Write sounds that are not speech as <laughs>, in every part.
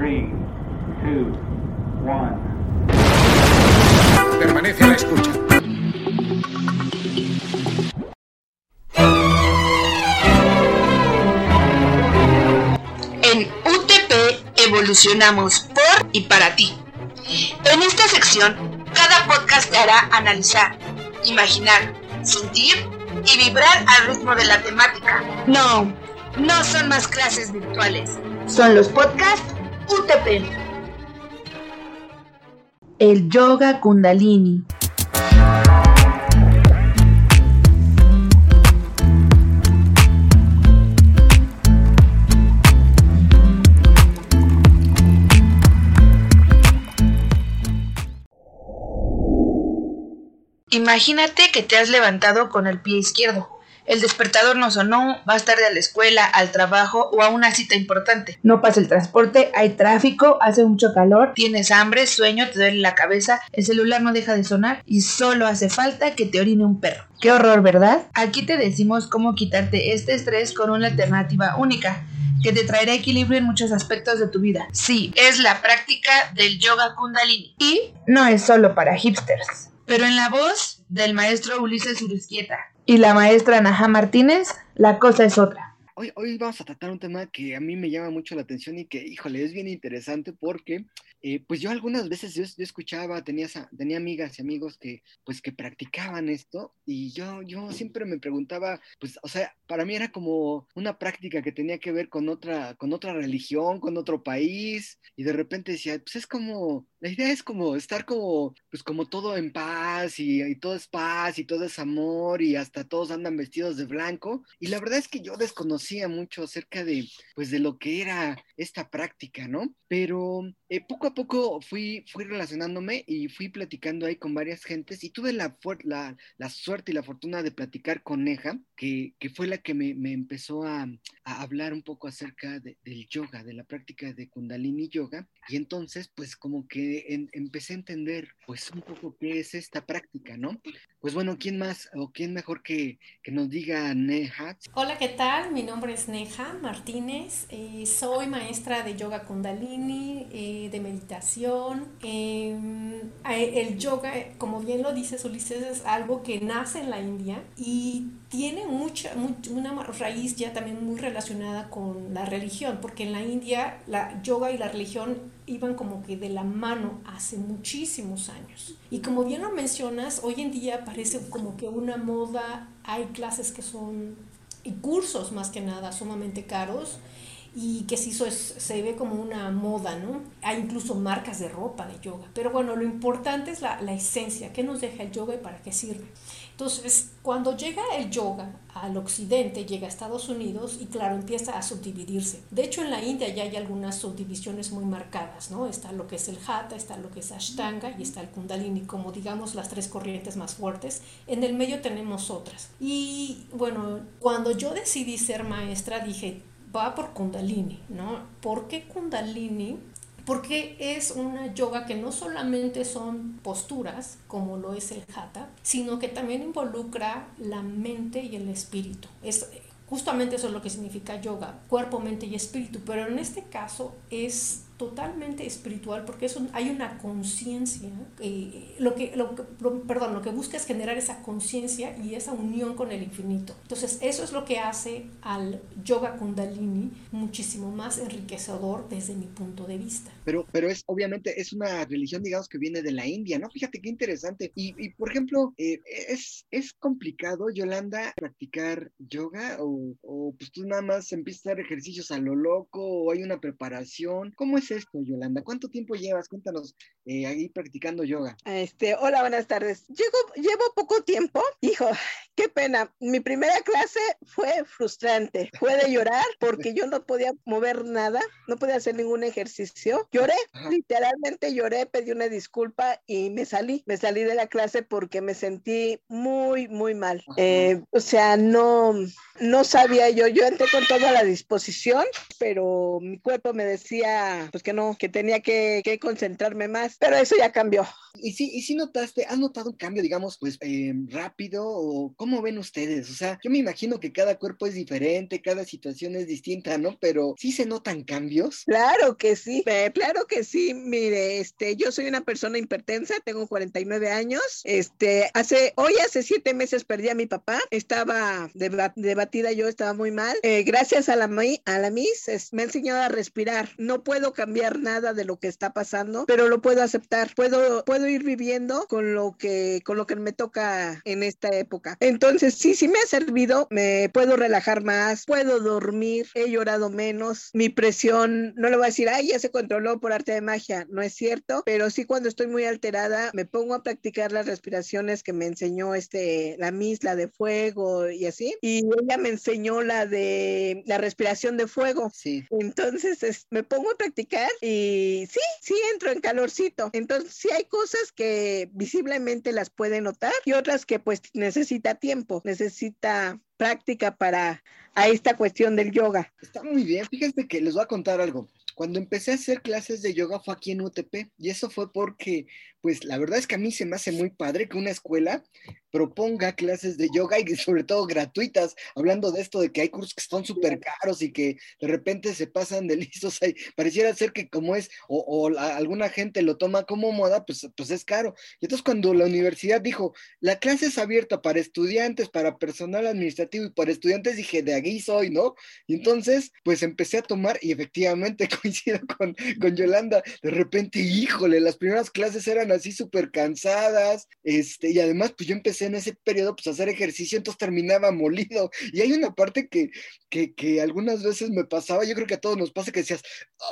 3, 2, 1. Permanece a la escucha. En UTP evolucionamos por y para ti. En esta sección, cada podcast te hará analizar, imaginar, sentir y vibrar al ritmo de la temática. No, no son más clases virtuales. Son los podcasts UTP. El yoga kundalini. Imagínate que te has levantado con el pie izquierdo. El despertador no sonó, vas tarde a la escuela, al trabajo o a una cita importante. No pasa el transporte, hay tráfico, hace mucho calor. Tienes hambre, sueño, te duele la cabeza, el celular no deja de sonar y solo hace falta que te orine un perro. Qué horror, ¿verdad? Aquí te decimos cómo quitarte este estrés con una alternativa única que te traerá equilibrio en muchos aspectos de tu vida. Sí, es la práctica del yoga kundalini. Y no es solo para hipsters. Pero en la voz del maestro Ulises Urusquieta. Y la maestra Naja Martínez, la cosa es otra. Hoy, hoy vamos a tratar un tema que a mí me llama mucho la atención y que, híjole, es bien interesante porque, eh, pues yo algunas veces yo, escuchaba, tenía, tenía amigas y amigos que, pues que practicaban esto y yo, yo siempre me preguntaba, pues, o sea, para mí era como una práctica que tenía que ver con otra, con otra religión, con otro país y de repente decía, pues es como, la idea es como estar como, pues como todo en paz y, y todo es paz y todo es amor y hasta todos andan vestidos de blanco y la verdad es que yo desconocía mucho acerca de, pues de lo que era esta práctica, ¿no? Pero eh, poco a poco fui, fui relacionándome y fui platicando ahí con varias gentes y tuve la, la, la suerte y la fortuna de platicar con Neja, que, que fue la que me, me empezó a, a hablar un poco acerca de- del yoga, de la práctica de Kundalini Yoga. Y entonces, pues como que empecé a entender, pues un poco qué es esta práctica, ¿no? Pues bueno, ¿quién más o quién mejor que, que nos diga Neha? Hola, ¿qué tal? Mi nombre es Neja Martínez. eh, soy maestra de yoga kundalini, eh, de meditación. Em, eh, el yoga, eh, como bien lo dices Ulises, es algo que nace en la India y tiene mucha, much- una raíz ya también muy relacionada con la religión, porque en la India la yoga y la religión iban como que de la mano hace muchísimos años. Y como bien lo mencionas, hoy en día parece como que una moda, hay clases que son y cursos más que nada sumamente caros y que sí eso es- se ve como una moda, ¿no? Hay incluso marcas de ropa de yoga, pero bueno, lo importante es la, la esencia, qué nos deja el yoga y para qué sirve. Entonces, cuando llega el yoga al occidente, llega a Estados Unidos y claro, empieza a subdividirse. De hecho, en la India ya hay algunas subdivisiones muy marcadas, ¿no? Está lo que es el Hatha, está lo que es Ashtanga y está el Kundalini, como digamos las tres corrientes más fuertes. En el medio tenemos otras. Y bueno, cuando yo decidí ser maestra, dije, va por Kundalini, ¿no? ¿Por qué Kundalini? Porque es una yoga que no solamente son posturas, como lo es el hatha, sino que también involucra la mente y el espíritu. Es justamente eso es lo que significa yoga, cuerpo, mente y espíritu, pero en este caso es totalmente espiritual porque es un- hay una conciencia, eh, lo que, lo que- lo- perdón, lo que busca es generar esa conciencia y esa unión con el infinito. Entonces eso es lo que hace al yoga kundalini muchísimo más enriquecedor desde mi punto de vista. Pero, pero es obviamente es una religión, digamos, que viene de la India, ¿no? Fíjate qué interesante. Y, y, por ejemplo, eh, es, es complicado, Yolanda, practicar yoga o, o pues tú nada más empiezas a hacer ejercicios a lo loco o hay una preparación. ¿Cómo es esto, Yolanda? ¿Cuánto tiempo llevas? Cuéntanos eh, ahí practicando yoga. Este, hola, buenas tardes. Llego, llevo poco tiempo. Hijo, qué pena. Mi primera clase fue frustrante. Fue de llorar porque yo no podía mover nada, no podía hacer ningún ejercicio. Lloré, Ajá. literalmente lloré, pedí una disculpa y me salí. Me salí de la clase porque me sentí muy, muy mal. Eh, o sea, no, no sabía yo. Yo entré con toda la disposición, pero mi cuerpo me decía, pues que no, que tenía que, que concentrarme más, pero eso ya cambió. Y sí, y sí notaste, ¿has notado un cambio, digamos, pues eh, rápido o cómo ven ustedes? O sea, yo me imagino que cada cuerpo es diferente, cada situación es distinta, ¿no? Pero sí se notan cambios. Claro que sí, eh, claro que sí. Mire, este, yo soy una persona hipertensa, tengo 49 años. Este, hace, hoy hace siete meses perdí a mi papá, estaba debatida yo, estaba muy mal. Eh, gracias a la, a la MIS me ha enseñado a respirar. No puedo cambiar nada de lo que está pasando, pero lo puedo aceptar. Puedo, puedo ir viviendo con lo que, con lo que me toca en esta época. Entonces, sí, sí me ha servido, me puedo relajar más, puedo dormir, he llorado menos, mi presión, no le voy a decir, ay, ya se controló por arte de magia, no es cierto, pero sí cuando estoy muy alterada me pongo a practicar las respiraciones que me enseñó este, la misla de fuego y así, y ella me enseñó la de la respiración de fuego. Sí. Entonces, me pongo a practicar y sí, sí entro en calorcito. Entonces, sí hay cosas que visiblemente las puede notar y otras que pues necesita tiempo, necesita práctica para a esta cuestión del yoga. Está muy bien. Fíjense que les voy a contar algo. Cuando empecé a hacer clases de yoga fue aquí en UTP y eso fue porque, pues la verdad es que a mí se me hace muy padre que una escuela proponga clases de yoga y sobre todo gratuitas, hablando de esto de que hay cursos que están súper caros y que de repente se pasan de <laughs> listos ahí. Pareciera ser que como es, o, alguna gente lo toma como moda, pues, pues es caro. Y entonces cuando la universidad dijo, la clase es abierta para estudiantes, para personal administrativo y para estudiantes, dije, de aquí soy, ¿no? Y entonces, pues empecé a tomar y efectivamente <laughs> coincido con, con Yolanda, de repente, híjole, las primeras clases eran así súper cansadas, este, y además, pues yo empecé en ese periodo pues hacer ejercicio, entonces terminaba molido. Y hay una parte que, que, que, algunas veces me pasaba, yo creo que a todos nos pasa que decías,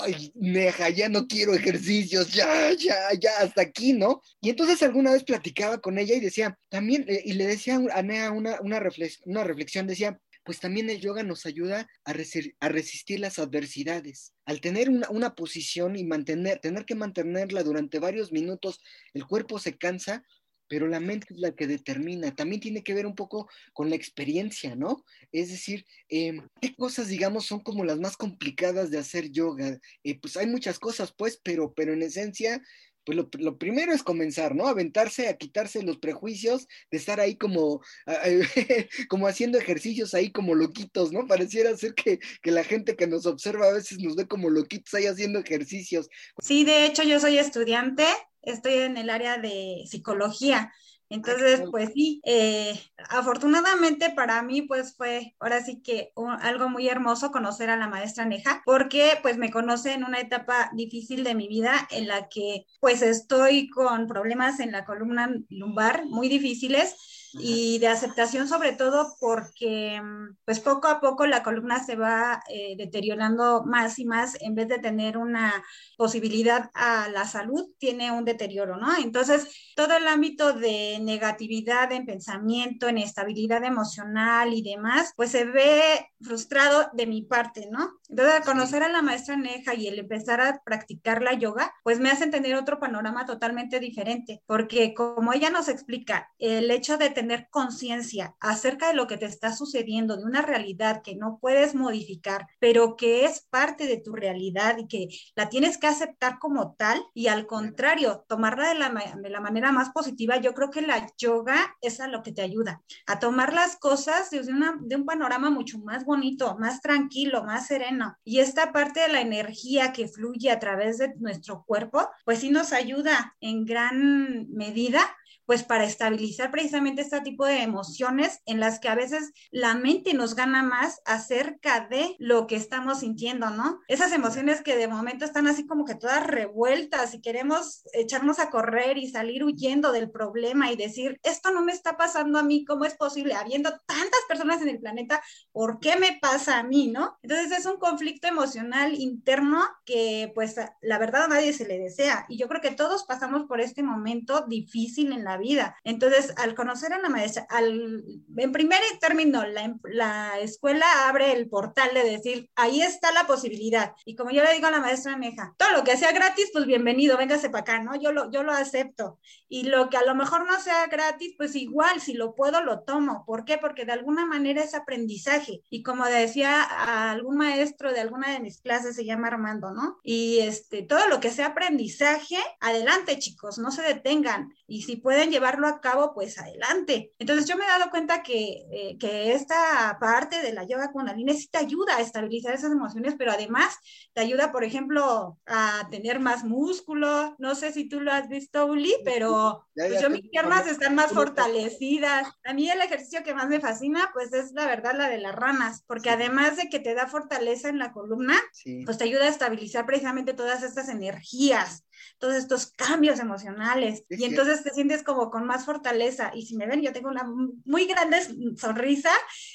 ay, neja, ya no quiero ejercicios, ya, ya, ya, hasta aquí, ¿no? Y entonces alguna vez platicaba con ella y decía, también, eh, y le decía a Nea una, una, reflexión, una reflexión, decía, pues también el yoga nos ayuda a, a resistir las adversidades. Al tener una, una, posición y mantener, tener que mantenerla durante varios minutos, el cuerpo se cansa, pero la mente es la que determina. También tiene que ver un poco con la experiencia, ¿no? Es decir, em, ¿qué cosas, digamos, son como las más complicadas de hacer yoga? Eh, pues hay muchas cosas, pues, pero, pero en esencia, pues lo, primero es comenzar, ¿no? Aventarse, a quitarse los prejuicios, de estar ahí como, <laughs> como haciendo ejercicios ahí como loquitos, ¿no? Pareciera ser que, que la gente que nos observa a veces nos ve como loquitos ahí haciendo ejercicios. Sí, de hecho yo soy estudiante estoy en el área de psicología. Entonces, pues sí, eh, afortunadamente para mí, pues fue ahora sí que algo muy hermoso conocer a la maestra Neja, porque pues me conoce en una etapa difícil de mi vida en la que pues estoy con problemas en la columna lumbar muy difíciles y de aceptación sobre todo porque mm, pues poco a poco la columna se va eh, deteriorando más y más en vez de tener una posibilidad a la salud tiene un deterioro, ¿no? Entonces todo el ámbito de negatividad en pensamiento, en estabilidad emocional y demás pues se ve frustrado de mi parte, ¿no? Entonces al conocer a la maestra Neja y el empezar a practicar la yoga pues me hace tener otro panorama totalmente diferente porque como ella nos explica el hecho de tener conciencia acerca de lo que te está sucediendo, de una realidad que no puedes modificar, pero que es parte de tu realidad y que la tienes que aceptar como tal y al contrario, tomarla de la, de la manera más positiva, yo creo que la yoga es a lo que te ayuda, a tomar las cosas desde una, de un panorama mucho más bonito, más tranquilo, más sereno. Y esta parte de la energía que fluye a través de nuestro cuerpo, pues sí nos ayuda en gran medida pues para estabilizar precisamente este tipo de emociones en las que a veces la mente nos gana más acerca de lo que estamos sintiendo, ¿no? Esas emociones que de momento están así como que todas revueltas y queremos echarnos a correr y salir huyendo del problema y decir, esto no me está pasando a mí, ¿cómo es posible? Habiendo tantas personas en el planeta, ¿por qué me pasa a mí, no? Entonces es un conflicto emocional interno que pues la verdad a nadie se le desea y yo creo que todos pasamos por este momento difícil en la vida. Entonces, al conocer una maestra, al, en primer término, la, la escuela abre el portal de decir, ahí está la posibilidad. Y como yo le digo a la maestra Neja, todo lo que sea gratis, pues bienvenido, véngase para acá, ¿no? Yo lo, yo lo acepto. Y lo que a lo mejor no sea gratis, pues igual, si lo puedo, lo tomo. ¿Por qué? Porque de alguna manera es aprendizaje. Y como decía algún maestro de alguna de mis clases, se llama Armando, ¿no? Y este, todo lo que sea aprendizaje, adelante chicos, no se detengan. Y si pueden llevarlo a cabo, pues adelante. Entonces yo me he dado cuenta que, eh, que esta parte de la yoga kundalini sí te ayuda a estabilizar esas emociones, pero además te ayuda, por ejemplo, a tener más músculo. No sé si tú lo has visto, Uli, pero pues yo mis piernas están más fortalecidas. A mí el ejercicio que más me fascina, pues es la verdad la de las ranas, porque además de que te da fortaleza en la columna, pues te ayuda a estabilizar precisamente todas estas energías todos estos cambios emocionales y entonces te sientes como con más fortaleza y si me ven yo tengo una muy grande sonrisa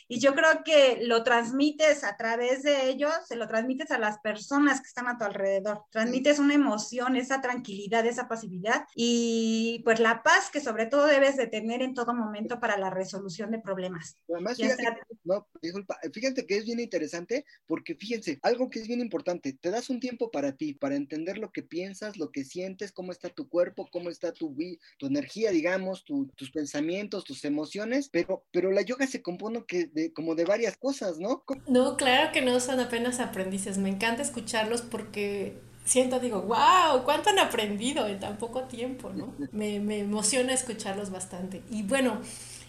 y yo creo que lo transmites a través de ello, se lo transmites a las personas que están a tu alrededor, transmites una emoción, esa tranquilidad, esa pasividad y pues la paz que sobre todo debes de tener en todo momento para la resolución de problemas. Además, fíjate, no, disculpa, fíjate que es bien interesante porque fíjense, algo que es bien importante, te das un tiempo para ti, para entender lo que piensas, lo que sientes, cómo está tu cuerpo, cómo está tu, tu energía, digamos, tus pensamientos, tus emociones, pero, pero la yoga se compone que de, como de varias cosas, ¿no? No, claro que no son apenas aprendices, me encanta escucharlos porque siento, digo, wow, cuánto han aprendido en tan poco tiempo, ¿no? <laughs> Me, me emociona escucharlos bastante. Y bueno,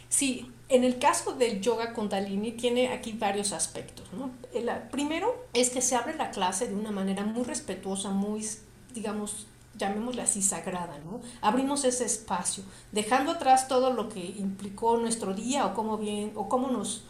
sí, en el caso del yoga kundalini tiene aquí varios aspectos, ¿no? El primero es que se abre la clase de una manera muy respetuosa, muy, digamos, llamémosle así, sagrada, ¿no? Abrimos ese espacio, dejando atrás todo lo que implicó nuestro día o cómo bien, o cómo nos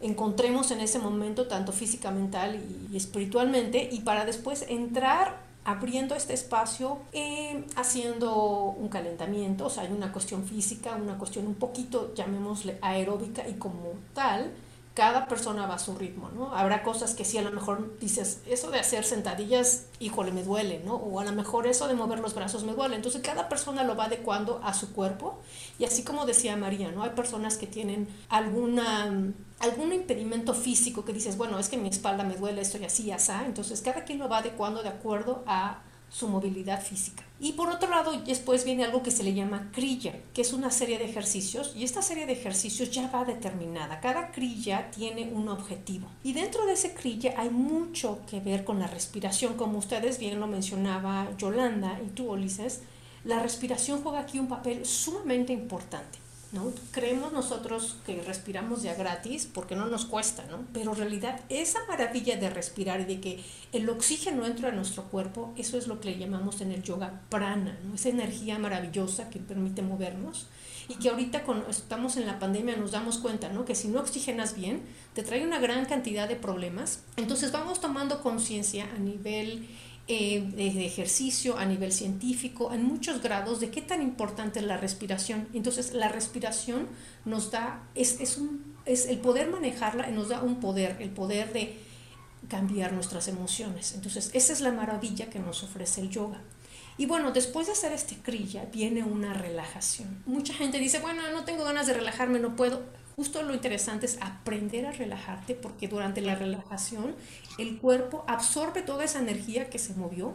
encontremos en ese momento, tanto física, mental y, espiritualmente, y para después entrar abriendo este espacio, eh, haciendo un calentamiento, o sea, hay una cuestión física, una cuestión un poquito, llamémosle aeróbica, y como tal, cada persona va a su ritmo, ¿no? Habrá cosas que sí a lo mejor dices, eso de hacer sentadillas, híjole, me duele, ¿no? O a lo mejor eso de mover los brazos me duele. Entonces cada persona lo va adecuando a su cuerpo. Y así como decía María, ¿no? Hay personas que tienen alguna, algún impedimento físico que dices, bueno, es que mi espalda me duele, estoy así, así. Entonces cada quien lo va adecuando de acuerdo a su movilidad física. Y por otro lado, después viene algo que se le llama crilla, que es una serie de ejercicios, y esta serie de ejercicios ya va determinada. Cada crilla tiene un objetivo. Y dentro de ese crilla hay mucho que ver con la respiración, como ustedes bien lo mencionaba Yolanda y tú, Ulises, la respiración juega aquí un papel sumamente importante. ¿No? Creemos nosotros que respiramos ya gratis porque no nos cuesta, ¿no? Pero en realidad esa maravilla de respirar y de que el oxígeno entra a nuestro cuerpo, eso es lo que le llamamos en el yoga prana, ¿no? Esa energía maravillosa que permite movernos y que ahorita cuando estamos en la pandemia nos damos cuenta, ¿no? Que si no oxigenas bien, te trae una gran cantidad de problemas. Entonces vamos tomando conciencia a nivel eh, de ejercicio, a nivel científico, en muchos grados, de qué tan importante es la respiración. Entonces, la respiración nos da, es, es, un, es el poder manejarla, nos da un poder, el poder de cambiar nuestras emociones. Entonces, esa es la maravilla que nos ofrece el yoga. Y bueno, después de hacer este kriya viene una relajación. Mucha gente dice, bueno, no tengo ganas de relajarme, no puedo justo lo interesante es aprender a relajarte porque durante la relajación el cuerpo absorbe toda esa energía que se movió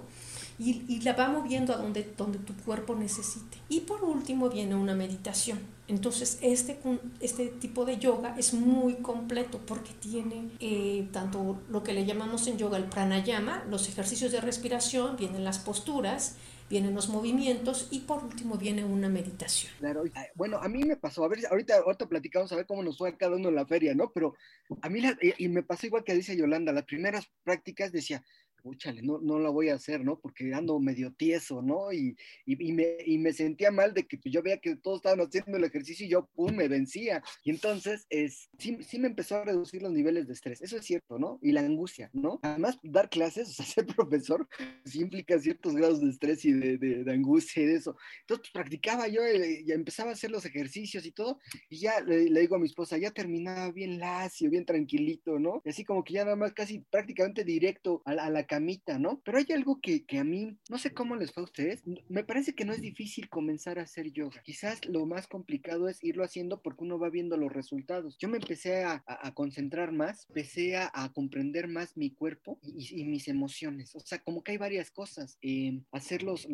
y, la va moviendo a donde, tu cuerpo necesite. Y por último viene una meditación. Entonces este, este tipo de yoga es muy completo porque tiene eh, tanto lo que le llamamos en yoga el pranayama, los ejercicios de respiración, vienen las posturas, vienen los movimientos y por último viene una meditación. Claro, bueno, a mí me pasó, a ver, ahorita, ahorita platicamos a ver cómo nos fue cada uno en la feria, ¿no? Pero a mí, y me pasó igual que dice Yolanda, las primeras prácticas decía, Úchale, no, no la voy a hacer, ¿no? Porque ando medio tieso, ¿no? Y, y, me, y me sentía mal de que pues, yo veía que todos estaban haciendo el ejercicio y yo, pum, me vencía. Y entonces, es, sí, sí me empezó a reducir los niveles de estrés. Eso es cierto, ¿no? Y la angustia, ¿no? Además, dar clases, o sea, <laughs> ser profesor, sí implica ciertos grados de estrés y de, de, angustia y de eso. Entonces, pues, practicaba yo, eh, ya empezaba a hacer los ejercicios y todo, y ya le, le digo a mi esposa, ya terminaba bien lacio, bien tranquilito, ¿no? Y así como que ya nada más casi prácticamente directo a, a la camita, ¿no? Pero hay algo que, que a mí, no sé cómo les fue a ustedes, me parece que no es difícil comenzar a hacer yoga. Quizás lo más complicado es irlo haciendo porque uno va viendo los resultados. Yo me empecé a, a, concentrar más, empecé a, a, comprender más mi cuerpo y, mis emociones. O sea, como que hay varias cosas. Eh, hacer los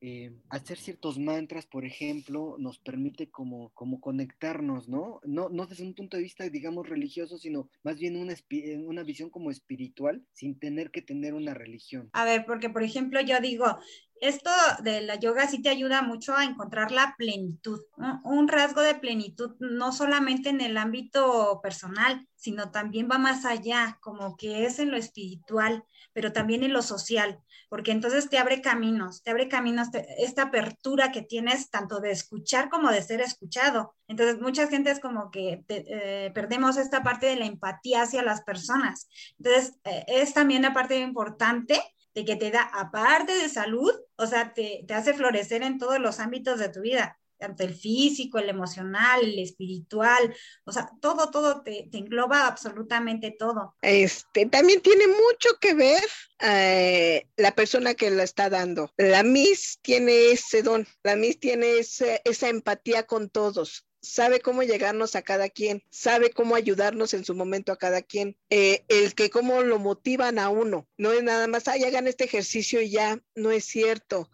eh, hacer ciertos mantras, por ejemplo, nos permite como, como conectarnos, ¿no? ¿no? No desde un punto de vista, digamos, religioso, sino más bien una, una visión como espiritual, sin tener que tener una religión. A ver, porque, por ejemplo, yo digo, esto de la yoga sí te ayuda mucho a encontrar la plenitud, un rasgo de plenitud, no solamente en el ámbito personal, sino también va más allá, como que es en lo espiritual, pero también en lo social, porque entonces te abre caminos, te abre caminos, esta apertura que tienes tanto de escuchar como de ser escuchado. Entonces, mucha gente es como que eh, perdemos esta parte de la empatía hacia las personas. Entonces, eh, es también una parte importante de que te da, aparte de salud, o sea, te, te hace florecer en todos los ámbitos de tu vida tanto el físico, el emocional, el espiritual, o sea, todo, todo te, te, engloba absolutamente todo. Este, también tiene mucho que ver eh, la persona que la está dando. La Miss tiene ese don, la Miss tiene esa empatía con todos sabe cómo llegarnos a cada quien, sabe cómo ayudarnos en su momento a cada quien, eh, el que cómo lo motivan a uno, no es nada más, ay, hagan este ejercicio y ya, no es cierto.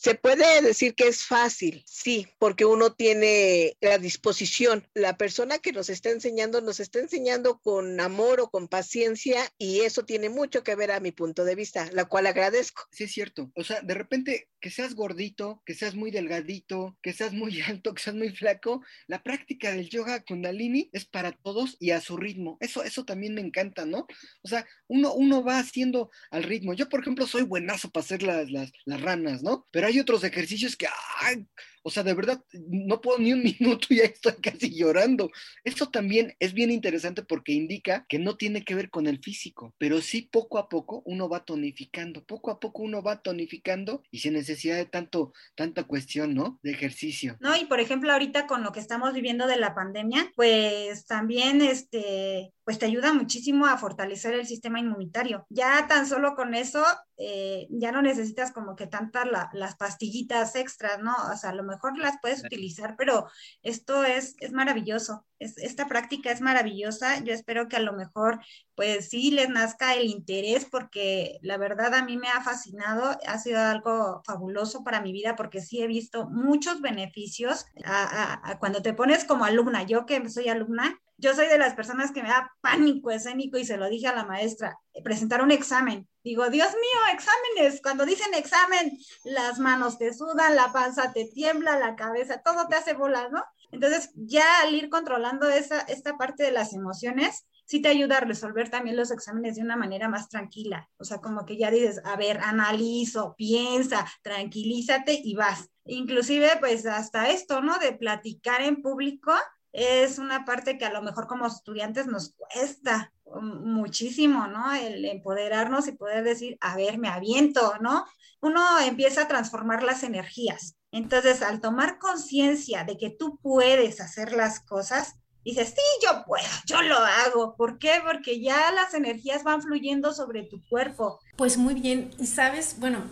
Se puede decir que es fácil, sí, porque uno tiene la disposición. La persona que nos está enseñando nos está enseñando con amor o con paciencia y eso tiene mucho que ver a mi punto de vista, la cual agradezco. Sí, es cierto. O sea, de repente que seas gordito, que seas muy delgadito, que seas muy <laughs> alto, que seas muy flaco, la práctica del yoga kundalini es para todos y a su ritmo. Eso, eso también me encanta, ¿no? O sea, uno, uno va haciendo al ritmo. Yo, por ejemplo, soy buenazo para hacer las, las, las ranas, ¿no? Pero hay otros ejercicios que, ¡ay! O sea, de verdad, no puedo ni un <laughs> minuto y ya estoy casi llorando. Eso también es bien interesante porque indica que no tiene que ver con el físico, pero sí poco a poco uno va tonificando, poco a poco uno va tonificando y sin necesidad de tanto, tanta cuestión, ¿no? De ejercicio. No, y por ejemplo, ahorita con lo que estamos viviendo de la pandemia, pues también este, pues te ayuda muchísimo a fortalecer el sistema inmunitario. Ya tan solo con eso, eh, ya no necesitas como que tantas la, las pastillitas extras, ¿no? O sea, a lo mejor las puedes utilizar, pero esto es, es maravilloso. Es, esta práctica es maravillosa. Yo espero que a lo mejor, pues sí, les nazca el interés, porque la verdad a mí me ha fascinado, ha sido algo fabuloso para mi vida, porque sí he visto muchos beneficios a, a, a cuando te pones como alumna. Yo que soy alumna, yo soy de las personas que me da pánico escénico y se lo dije a la maestra, eh, presentar un examen. Digo, Dios mío, exámenes. Cuando dicen examen, las manos te sudan, la panza te tiembla, la cabeza, todo te hace bola, ¿no? Entonces, ya al ir controlando esa, esta parte de las emociones, sí te ayuda a resolver también los exámenes de una manera más tranquila. O sea, como que ya dices, a ver, analizo, piensa, tranquilízate y vas. Inclusive, pues hasta esto, ¿no? De platicar en público, es una parte que a lo mejor como estudiantes nos cuesta muchísimo, ¿no? El empoderarnos y poder decir, a ver, me aviento, ¿no? Uno empieza a transformar las energías. Entonces, al tomar conciencia de que tú puedes hacer las cosas, dices, sí, yo puedo, yo lo hago. ¿Por qué? Porque ya las energías van fluyendo sobre tu cuerpo. Pues muy bien, y sabes, bueno,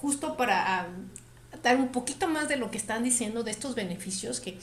justo para dar un poquito más de lo que están diciendo de estos beneficios que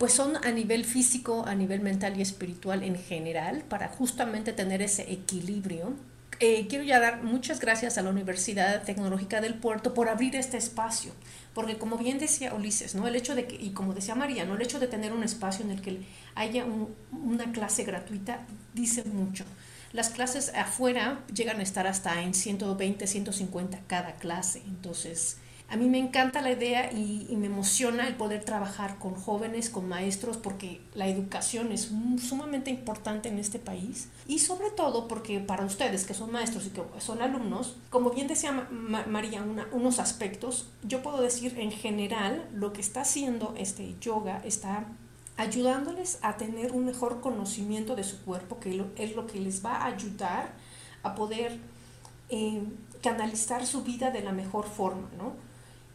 pues son a nivel físico, a nivel mental y espiritual en general, para justamente tener ese equilibrio. Eh, quiero ya dar muchas gracias a la Universidad Tecnológica del Puerto por abrir este espacio, porque como bien decía Ulises, ¿no? el hecho de que, y como decía María, el hecho de tener un espacio en el que haya un, una clase gratuita dice mucho. Las clases afuera llegan a estar hasta en 120, 150 cada clase, entonces a mí me encanta la idea y, me emociona el poder trabajar con jóvenes, con maestros, porque la educación es sumamente importante en este país. Y sobre todo porque para ustedes que son maestros y que son alumnos, como bien decía Ma María, una, unos aspectos, yo puedo decir en general lo que está haciendo este yoga está ayudándoles a tener un mejor conocimiento de su cuerpo, que es lo que les va a ayudar a poder eh, canalizar su vida de la mejor forma, ¿no?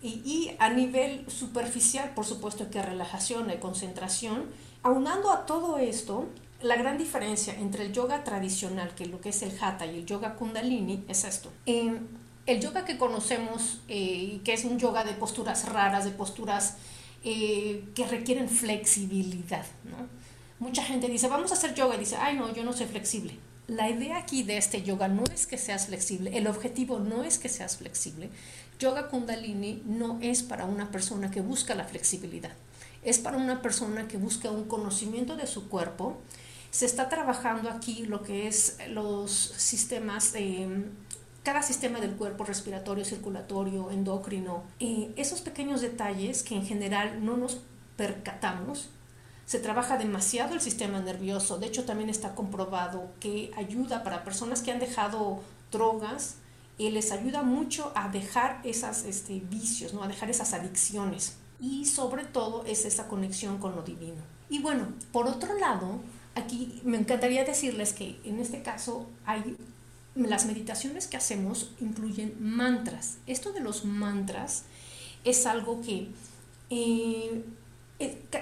Y, a nivel superficial, por supuesto que relajación y concentración. Aunando a todo esto, la gran diferencia entre el yoga tradicional, que lo que es el hatha, y el yoga kundalini, es esto. el yoga que conocemos, eh, que es un yoga de posturas raras, de posturas eh, que requieren flexibilidad, ¿no? Mucha gente dice, vamos a hacer yoga, y dice, ay no, yo no soy flexible. La idea aquí de este yoga no es que seas flexible, el objetivo no es que seas flexible. Yoga kundalini no es para una persona que busca la flexibilidad, es para una persona que busca un conocimiento de su cuerpo, se está trabajando aquí lo que es los sistemas de cada sistema del cuerpo respiratorio, circulatorio, endocrino, eh, esos pequeños detalles que en general no nos percatamos, se trabaja demasiado el sistema nervioso. De hecho, también está comprobado que ayuda para personas que han dejado drogas, y les ayuda mucho a dejar esos este, vicios, ¿no? a dejar esas adicciones. Y sobre todo es esa conexión con lo divino. Y bueno, por otro lado, aquí me encantaría decirles que en este caso hay las meditaciones que hacemos incluyen mantras. Esto de los mantras es algo que eh, eh,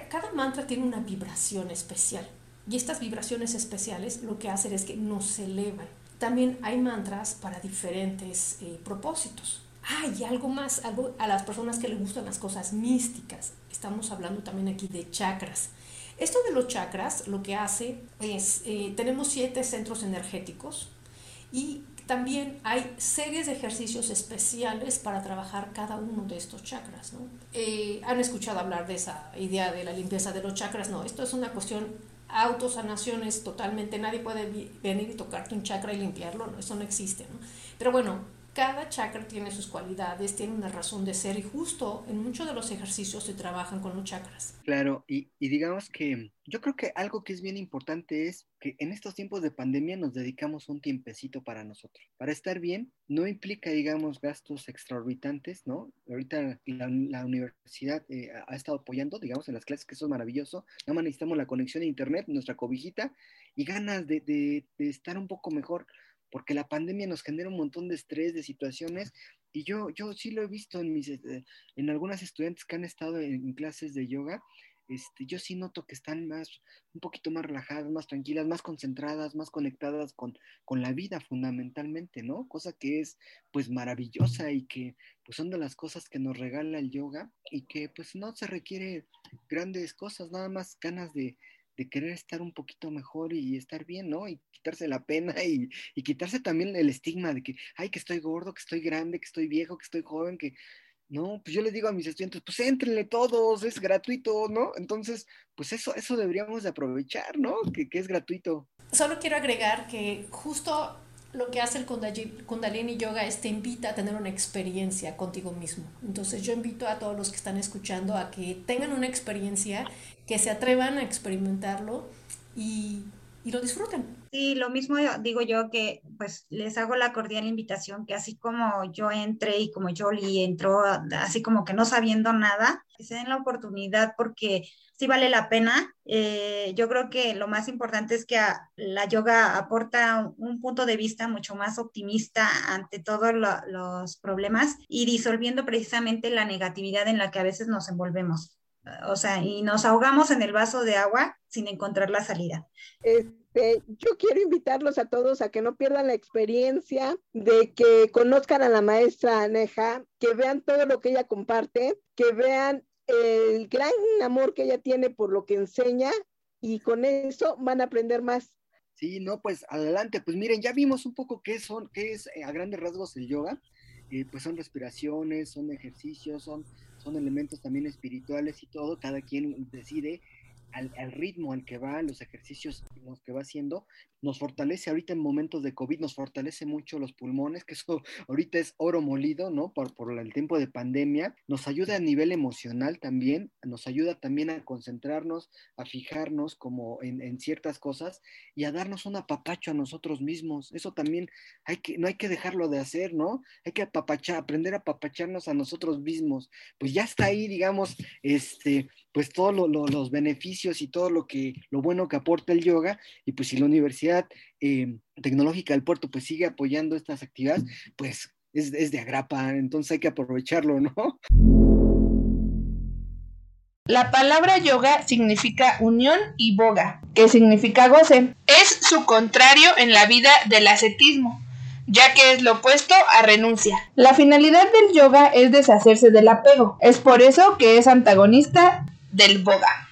cada mantra tiene una vibración especial y estas vibraciones especiales lo que hacen es que nos elevan. También hay mantras para diferentes eh, propósitos. Ah, y algo más, algo a las personas que les gustan las cosas místicas. Estamos hablando también aquí de chakras. Esto de los chakras lo que hace es, eh, tenemos siete centros energéticos y también hay series de ejercicios especiales para trabajar cada uno de estos chakras. ¿no? Eh, ¿Han escuchado hablar de esa idea de la limpieza de los chakras? No, esto es una cuestión autosanaciones totalmente, nadie puede venir y tocarte un chakra y limpiarlo, no, eso no existe. ¿no? Pero bueno, cada chakra tiene sus cualidades, tiene una razón de ser y justo en muchos de los ejercicios se trabajan con los chakras. Claro, y, digamos que yo creo que algo que es bien importante es que en estos tiempos de pandemia nos dedicamos un tiempecito para nosotros. Para estar bien no implica, digamos, gastos extraorbitantes, ¿no? Ahorita la, universidad eh, ha estado apoyando, digamos, en las clases, que eso es maravilloso. Nada más necesitamos la conexión a internet, nuestra cobijita y ganas de, de estar un poco mejor porque la pandemia nos genera un montón de estrés, de situaciones, y yo, yo sí lo he visto en, mis, este, en algunas estudiantes que han estado en, clases de yoga, este, yo sí noto que están más, un poquito más relajadas, más tranquilas, más concentradas, más conectadas con, con la vida fundamentalmente, ¿no? Cosa que es pues maravillosa y que pues son de las cosas que nos regala el yoga y que pues no se requiere grandes cosas, nada más ganas de, de querer estar un poquito mejor y estar bien, ¿no? Y quitarse la pena y, quitarse también el estigma de que, ay, que estoy gordo, que estoy grande, que estoy viejo, que estoy joven, que... No, pues yo les digo a mis estudiantes, pues éntrenle todos, es gratuito, ¿no? Entonces, pues eso, eso deberíamos de aprovechar, ¿no? Que, que es gratuito. Solo quiero agregar que justo lo que hace el Kundalini Yoga es te invita a tener una experiencia contigo mismo. Entonces yo invito a todos los que están escuchando a que tengan una experiencia, que se atrevan a experimentarlo y, y lo disfruten. Sí, lo mismo digo yo que pues les hago la cordial invitación que así como yo entré y como Jolie entró así como que no sabiendo nada, que se den la oportunidad porque sí vale la pena. Eh, yo creo que lo más importante es que la yoga aporta un, punto de vista mucho más optimista ante todos los problemas y disolviendo precisamente la negatividad en la que a veces nos envolvemos. O sea, y nos ahogamos en el vaso de agua sin encontrar la salida. Este, yo quiero invitarlos a todos a que no pierdan la experiencia, de que conozcan a la maestra Neja, que vean todo lo que ella comparte, que vean el gran amor que ella tiene por lo que enseña y con eso van a aprender más. Sí, no, pues adelante, pues miren, ya vimos un poco qué son, qué es eh, a grandes rasgos el yoga, eh, pues son respiraciones, son ejercicios, son, son elementos también espirituales y todo, cada quien decide al, al, ritmo al que va, los ejercicios los que va haciendo, nos fortalece ahorita en momentos de COVID, nos fortalece mucho los pulmones, que eso <laughs> ahorita es oro molido, ¿no? Por, por el tiempo de pandemia, nos ayuda a nivel emocional también, nos ayuda también a concentrarnos, a fijarnos como en, en ciertas cosas y a darnos un apapacho a nosotros mismos. Eso también hay que, no hay que dejarlo de hacer, ¿no? Hay que apapachar, aprender a apapacharnos a nosotros mismos. Pues ya está ahí, digamos, este, pues todos los beneficios y todo lo que, lo bueno que aporta el yoga, y pues si la eh, tecnológica del puerto pues sigue apoyando estas actividades, pues es, es de agrapa, entonces hay que aprovecharlo, ¿no? La palabra yoga significa unión y boga. que significa goce. Es su contrario en la vida del ascetismo, ya que es lo opuesto a renuncia. La finalidad del yoga es deshacerse del apego. Es por eso que es antagonista del boga.